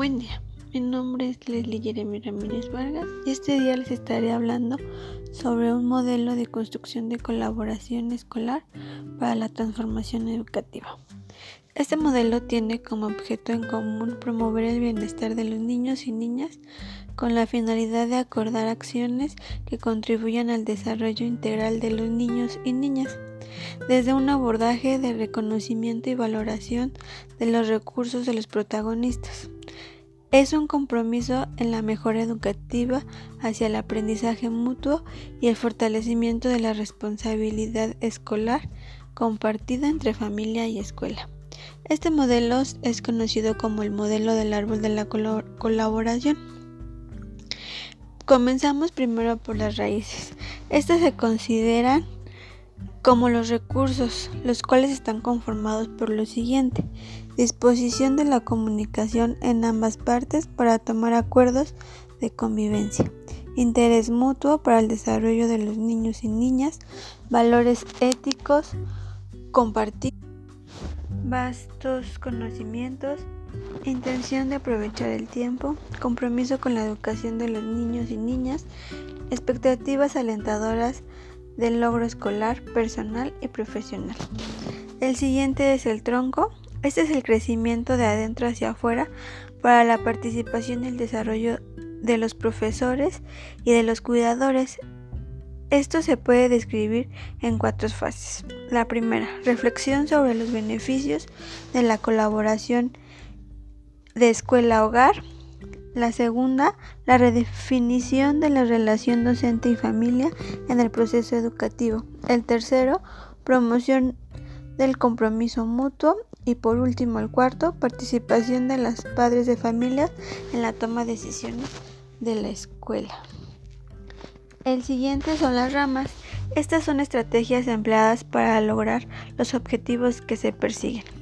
Buen día, mi nombre es Leslie Jeremy Ramírez Vargas y este día les estaré hablando sobre un modelo de construcción de colaboración escolar para la transformación educativa. Este modelo tiene como objeto en común promover el bienestar de los niños y niñas con la finalidad de acordar acciones que contribuyan al desarrollo integral de los niños y niñas desde un abordaje de reconocimiento y valoración de los recursos de los protagonistas. Es un compromiso en la mejora educativa hacia el aprendizaje mutuo y el fortalecimiento de la responsabilidad escolar compartida entre familia y escuela. Este modelo es conocido como el modelo del árbol de la colaboración. Comenzamos primero por las raíces. Estas se consideran como los recursos, los cuales están conformados por lo siguiente. Disposición de la comunicación en ambas partes para tomar acuerdos de convivencia. Interés mutuo para el desarrollo de los niños y niñas. Valores éticos. Compartir vastos conocimientos. Intención de aprovechar el tiempo. Compromiso con la educación de los niños y niñas. Expectativas alentadoras del logro escolar, personal y profesional. El siguiente es el tronco. Este es el crecimiento de adentro hacia afuera para la participación y el desarrollo de los profesores y de los cuidadores. Esto se puede describir en cuatro fases. La primera, reflexión sobre los beneficios de la colaboración de escuela-hogar. La segunda, la redefinición de la relación docente y familia en el proceso educativo. El tercero, promoción del compromiso mutuo. Y por último, el cuarto, participación de los padres de familia en la toma de decisiones de la escuela. El siguiente son las ramas. Estas son estrategias empleadas para lograr los objetivos que se persiguen.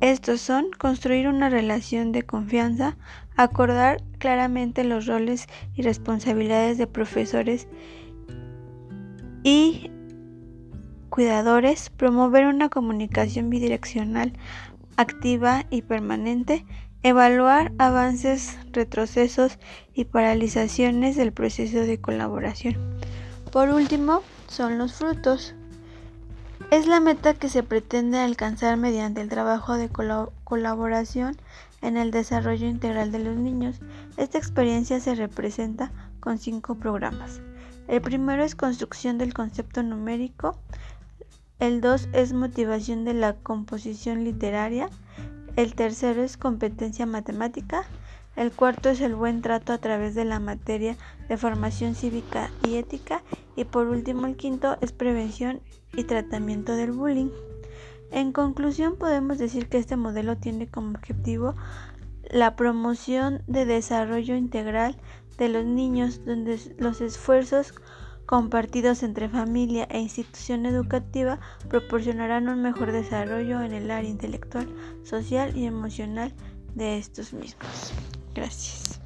Estos son construir una relación de confianza, acordar claramente los roles y responsabilidades de profesores y cuidadores, promover una comunicación bidireccional activa y permanente, evaluar avances, retrocesos y paralizaciones del proceso de colaboración. Por último, son los frutos. Es la meta que se pretende alcanzar mediante el trabajo de colaboración en el desarrollo integral de los niños. Esta experiencia se representa con cinco programas. El primero es construcción del concepto numérico. El dos es motivación de la composición literaria. El tercero es competencia matemática. El cuarto es el buen trato a través de la materia de formación cívica y ética. Y por último, el quinto es prevención y tratamiento del bullying. En conclusión, podemos decir que este modelo tiene como objetivo la promoción de desarrollo integral de los niños, donde los esfuerzos compartidos entre familia e institución educativa proporcionarán un mejor desarrollo en el área intelectual, social y emocional de estos mismos. Gracias.